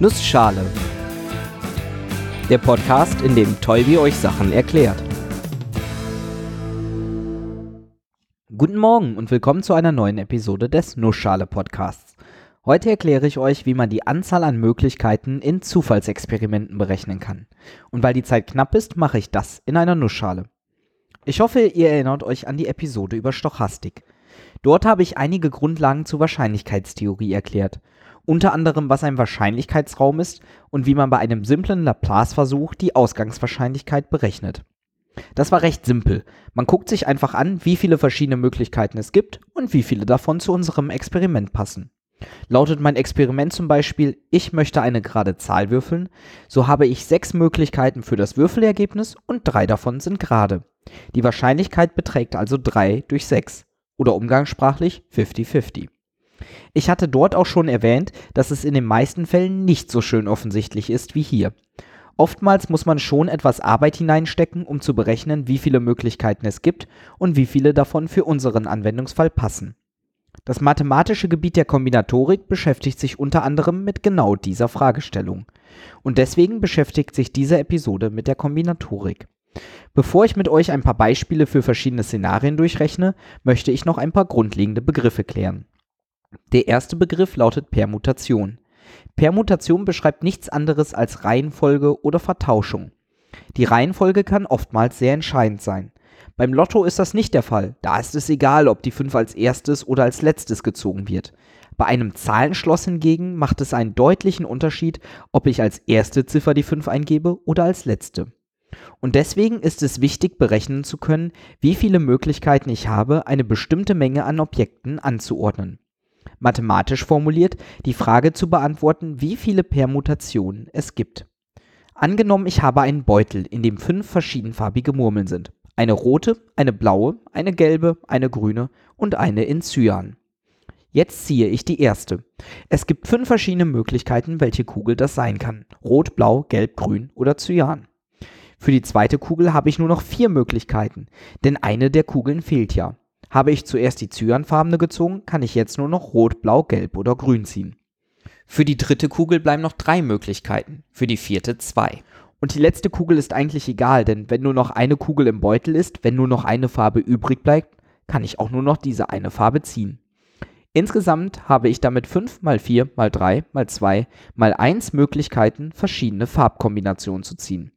Nussschale. Der Podcast, in dem Tolbi euch Sachen erklärt. Guten Morgen und willkommen zu einer neuen Episode des Nussschale Podcasts. Heute erkläre ich euch, wie man die Anzahl an Möglichkeiten in Zufallsexperimenten berechnen kann. Und weil die Zeit knapp ist, mache ich das in einer Nussschale. Ich hoffe, ihr erinnert euch an die Episode über Stochastik. Dort habe ich einige Grundlagen zur Wahrscheinlichkeitstheorie erklärt unter anderem was ein Wahrscheinlichkeitsraum ist und wie man bei einem simplen Laplace-Versuch die Ausgangswahrscheinlichkeit berechnet. Das war recht simpel. Man guckt sich einfach an, wie viele verschiedene Möglichkeiten es gibt und wie viele davon zu unserem Experiment passen. Lautet mein Experiment zum Beispiel, ich möchte eine gerade Zahl würfeln, so habe ich sechs Möglichkeiten für das Würfelergebnis und drei davon sind gerade. Die Wahrscheinlichkeit beträgt also 3 durch 6 oder umgangssprachlich 50-50. Ich hatte dort auch schon erwähnt, dass es in den meisten Fällen nicht so schön offensichtlich ist wie hier. Oftmals muss man schon etwas Arbeit hineinstecken, um zu berechnen, wie viele Möglichkeiten es gibt und wie viele davon für unseren Anwendungsfall passen. Das mathematische Gebiet der Kombinatorik beschäftigt sich unter anderem mit genau dieser Fragestellung. Und deswegen beschäftigt sich diese Episode mit der Kombinatorik. Bevor ich mit euch ein paar Beispiele für verschiedene Szenarien durchrechne, möchte ich noch ein paar grundlegende Begriffe klären. Der erste Begriff lautet Permutation. Permutation beschreibt nichts anderes als Reihenfolge oder Vertauschung. Die Reihenfolge kann oftmals sehr entscheidend sein. Beim Lotto ist das nicht der Fall, da ist es egal, ob die 5 als erstes oder als letztes gezogen wird. Bei einem Zahlenschloss hingegen macht es einen deutlichen Unterschied, ob ich als erste Ziffer die 5 eingebe oder als letzte. Und deswegen ist es wichtig berechnen zu können, wie viele Möglichkeiten ich habe, eine bestimmte Menge an Objekten anzuordnen mathematisch formuliert, die Frage zu beantworten, wie viele Permutationen es gibt. Angenommen, ich habe einen Beutel, in dem fünf verschiedenfarbige Murmeln sind. Eine rote, eine blaue, eine gelbe, eine grüne und eine in Cyan. Jetzt ziehe ich die erste. Es gibt fünf verschiedene Möglichkeiten, welche Kugel das sein kann. Rot, blau, gelb, grün oder Cyan. Für die zweite Kugel habe ich nur noch vier Möglichkeiten, denn eine der Kugeln fehlt ja. Habe ich zuerst die cyanfarbene gezogen, kann ich jetzt nur noch rot, blau, gelb oder grün ziehen. Für die dritte Kugel bleiben noch drei Möglichkeiten, für die vierte zwei. Und die letzte Kugel ist eigentlich egal, denn wenn nur noch eine Kugel im Beutel ist, wenn nur noch eine Farbe übrig bleibt, kann ich auch nur noch diese eine Farbe ziehen. Insgesamt habe ich damit 5 mal 4 mal 3 mal 2 mal 1 Möglichkeiten, verschiedene Farbkombinationen zu ziehen.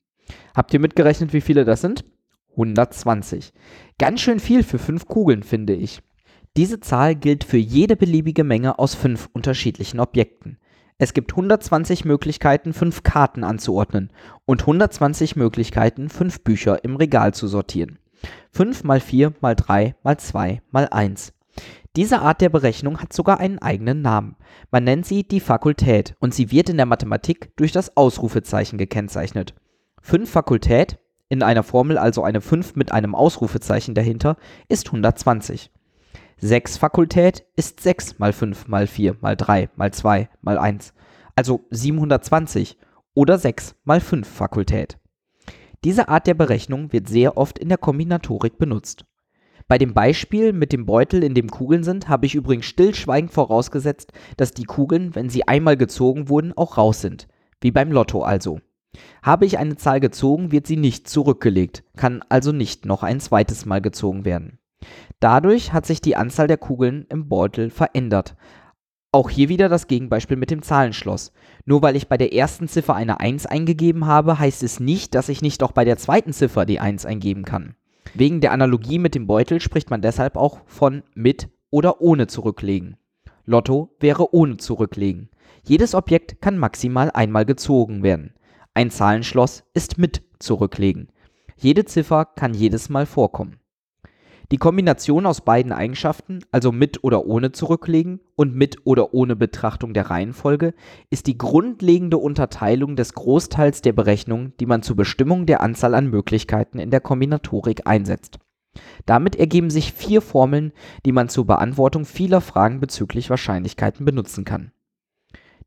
Habt ihr mitgerechnet, wie viele das sind? 120. Ganz schön viel für fünf Kugeln, finde ich. Diese Zahl gilt für jede beliebige Menge aus fünf unterschiedlichen Objekten. Es gibt 120 Möglichkeiten, fünf Karten anzuordnen und 120 Möglichkeiten, fünf Bücher im Regal zu sortieren. 5 mal 4 mal 3 mal 2 mal 1. Diese Art der Berechnung hat sogar einen eigenen Namen. Man nennt sie die Fakultät und sie wird in der Mathematik durch das Ausrufezeichen gekennzeichnet. 5 Fakultät in einer Formel also eine 5 mit einem Ausrufezeichen dahinter, ist 120. 6 Fakultät ist 6 mal 5 mal 4 mal 3 mal 2 mal 1, also 720 oder 6 mal 5 Fakultät. Diese Art der Berechnung wird sehr oft in der Kombinatorik benutzt. Bei dem Beispiel mit dem Beutel, in dem Kugeln sind, habe ich übrigens stillschweigend vorausgesetzt, dass die Kugeln, wenn sie einmal gezogen wurden, auch raus sind. Wie beim Lotto also. Habe ich eine Zahl gezogen, wird sie nicht zurückgelegt, kann also nicht noch ein zweites Mal gezogen werden. Dadurch hat sich die Anzahl der Kugeln im Beutel verändert. Auch hier wieder das Gegenbeispiel mit dem Zahlenschloss. Nur weil ich bei der ersten Ziffer eine 1 eingegeben habe, heißt es nicht, dass ich nicht auch bei der zweiten Ziffer die 1 eingeben kann. Wegen der Analogie mit dem Beutel spricht man deshalb auch von mit oder ohne zurücklegen. Lotto wäre ohne zurücklegen. Jedes Objekt kann maximal einmal gezogen werden. Ein Zahlenschloss ist mit zurücklegen. Jede Ziffer kann jedes Mal vorkommen. Die Kombination aus beiden Eigenschaften, also mit oder ohne zurücklegen und mit oder ohne Betrachtung der Reihenfolge, ist die grundlegende Unterteilung des Großteils der Berechnungen, die man zur Bestimmung der Anzahl an Möglichkeiten in der Kombinatorik einsetzt. Damit ergeben sich vier Formeln, die man zur Beantwortung vieler Fragen bezüglich Wahrscheinlichkeiten benutzen kann.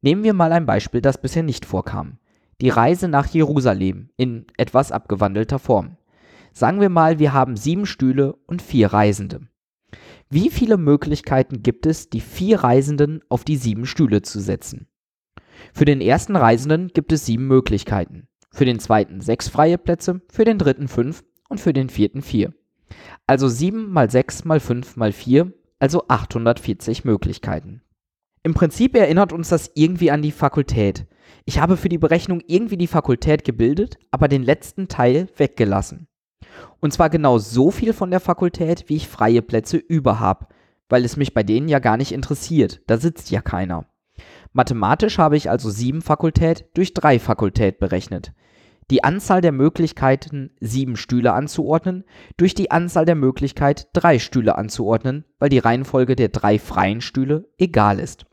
Nehmen wir mal ein Beispiel, das bisher nicht vorkam. Die Reise nach Jerusalem in etwas abgewandelter Form. Sagen wir mal, wir haben sieben Stühle und vier Reisende. Wie viele Möglichkeiten gibt es, die vier Reisenden auf die sieben Stühle zu setzen? Für den ersten Reisenden gibt es sieben Möglichkeiten, für den zweiten sechs freie Plätze, für den dritten fünf und für den vierten vier. Also 7 mal 6 mal 5 mal 4, also 840 Möglichkeiten. Im Prinzip erinnert uns das irgendwie an die Fakultät. Ich habe für die Berechnung irgendwie die Fakultät gebildet, aber den letzten Teil weggelassen. Und zwar genau so viel von der Fakultät, wie ich freie Plätze über habe, weil es mich bei denen ja gar nicht interessiert, da sitzt ja keiner. Mathematisch habe ich also 7 Fakultät durch 3 Fakultät berechnet die Anzahl der Möglichkeiten, sieben Stühle anzuordnen, durch die Anzahl der Möglichkeit, drei Stühle anzuordnen, weil die Reihenfolge der drei freien Stühle egal ist.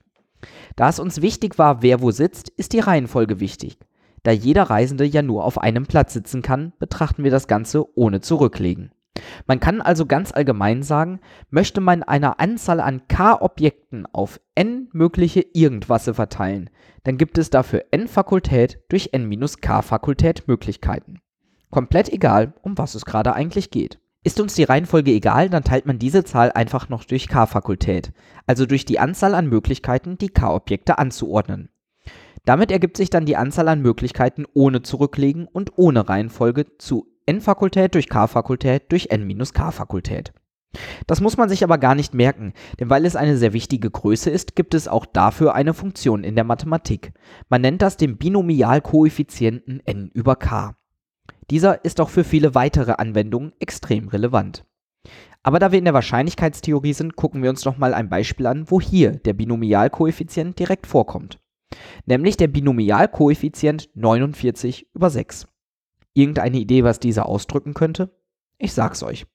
Da es uns wichtig war, wer wo sitzt, ist die Reihenfolge wichtig. Da jeder Reisende ja nur auf einem Platz sitzen kann, betrachten wir das Ganze ohne zurücklegen. Man kann also ganz allgemein sagen, möchte man eine Anzahl an k-Objekten auf n mögliche Irgendwasse verteilen, dann gibt es dafür n Fakultät durch n-k Fakultät Möglichkeiten. Komplett egal, um was es gerade eigentlich geht. Ist uns die Reihenfolge egal, dann teilt man diese Zahl einfach noch durch k-Fakultät, also durch die Anzahl an Möglichkeiten, die k-Objekte anzuordnen. Damit ergibt sich dann die Anzahl an Möglichkeiten ohne Zurücklegen und ohne Reihenfolge zu n-Fakultät durch k-Fakultät durch n-k-Fakultät. Das muss man sich aber gar nicht merken, denn weil es eine sehr wichtige Größe ist, gibt es auch dafür eine Funktion in der Mathematik. Man nennt das den Binomialkoeffizienten n über k. Dieser ist auch für viele weitere Anwendungen extrem relevant. Aber da wir in der Wahrscheinlichkeitstheorie sind, gucken wir uns noch mal ein Beispiel an, wo hier der Binomialkoeffizient direkt vorkommt. Nämlich der Binomialkoeffizient 49 über 6. Irgendeine Idee, was dieser ausdrücken könnte? Ich sag's euch.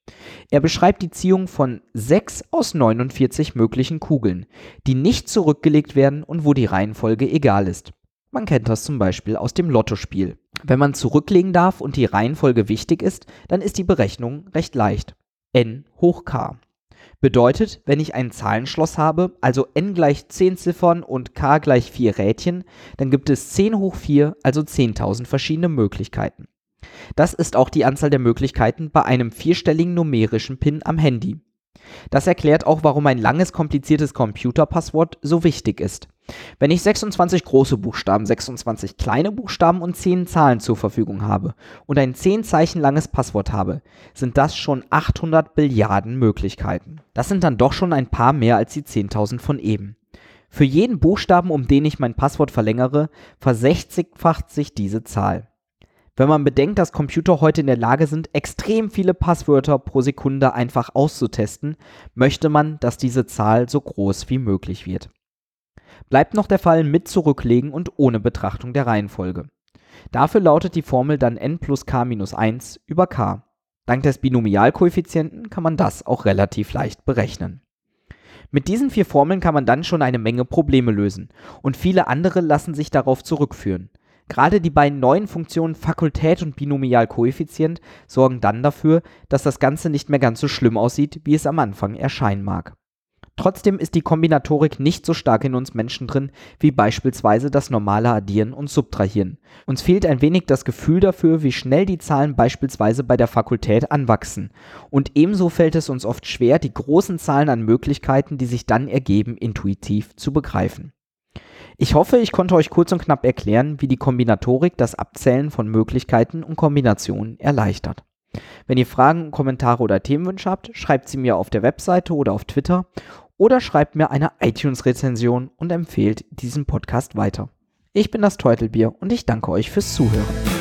Er beschreibt die Ziehung von 6 aus 49 möglichen Kugeln, die nicht zurückgelegt werden und wo die Reihenfolge egal ist. Man kennt das zum Beispiel aus dem Lottospiel. Wenn man zurücklegen darf und die Reihenfolge wichtig ist, dann ist die Berechnung recht leicht. n hoch k. Bedeutet, wenn ich ein Zahlenschloss habe, also n gleich 10 Ziffern und k gleich 4 Rädchen, dann gibt es 10 hoch 4, also 10.000 verschiedene Möglichkeiten. Das ist auch die Anzahl der Möglichkeiten bei einem vierstelligen numerischen PIN am Handy. Das erklärt auch, warum ein langes, kompliziertes Computerpasswort so wichtig ist. Wenn ich 26 große Buchstaben, 26 kleine Buchstaben und 10 Zahlen zur Verfügung habe und ein 10 Zeichen langes Passwort habe, sind das schon 800 Billiarden Möglichkeiten. Das sind dann doch schon ein paar mehr als die 10.000 von eben. Für jeden Buchstaben, um den ich mein Passwort verlängere, versechzigfacht sich diese Zahl. Wenn man bedenkt, dass Computer heute in der Lage sind, extrem viele Passwörter pro Sekunde einfach auszutesten, möchte man, dass diese Zahl so groß wie möglich wird. Bleibt noch der Fall mit zurücklegen und ohne Betrachtung der Reihenfolge. Dafür lautet die Formel dann n plus k minus 1 über k. Dank des Binomialkoeffizienten kann man das auch relativ leicht berechnen. Mit diesen vier Formeln kann man dann schon eine Menge Probleme lösen und viele andere lassen sich darauf zurückführen. Gerade die beiden neuen Funktionen Fakultät und Binomialkoeffizient sorgen dann dafür, dass das Ganze nicht mehr ganz so schlimm aussieht, wie es am Anfang erscheinen mag. Trotzdem ist die Kombinatorik nicht so stark in uns Menschen drin, wie beispielsweise das normale Addieren und Subtrahieren. Uns fehlt ein wenig das Gefühl dafür, wie schnell die Zahlen beispielsweise bei der Fakultät anwachsen. Und ebenso fällt es uns oft schwer, die großen Zahlen an Möglichkeiten, die sich dann ergeben, intuitiv zu begreifen. Ich hoffe, ich konnte euch kurz und knapp erklären, wie die Kombinatorik das Abzählen von Möglichkeiten und Kombinationen erleichtert. Wenn ihr Fragen, Kommentare oder Themenwünsche habt, schreibt sie mir auf der Webseite oder auf Twitter oder schreibt mir eine iTunes-Rezension und empfehlt diesen Podcast weiter. Ich bin das Teutelbier und ich danke euch fürs Zuhören.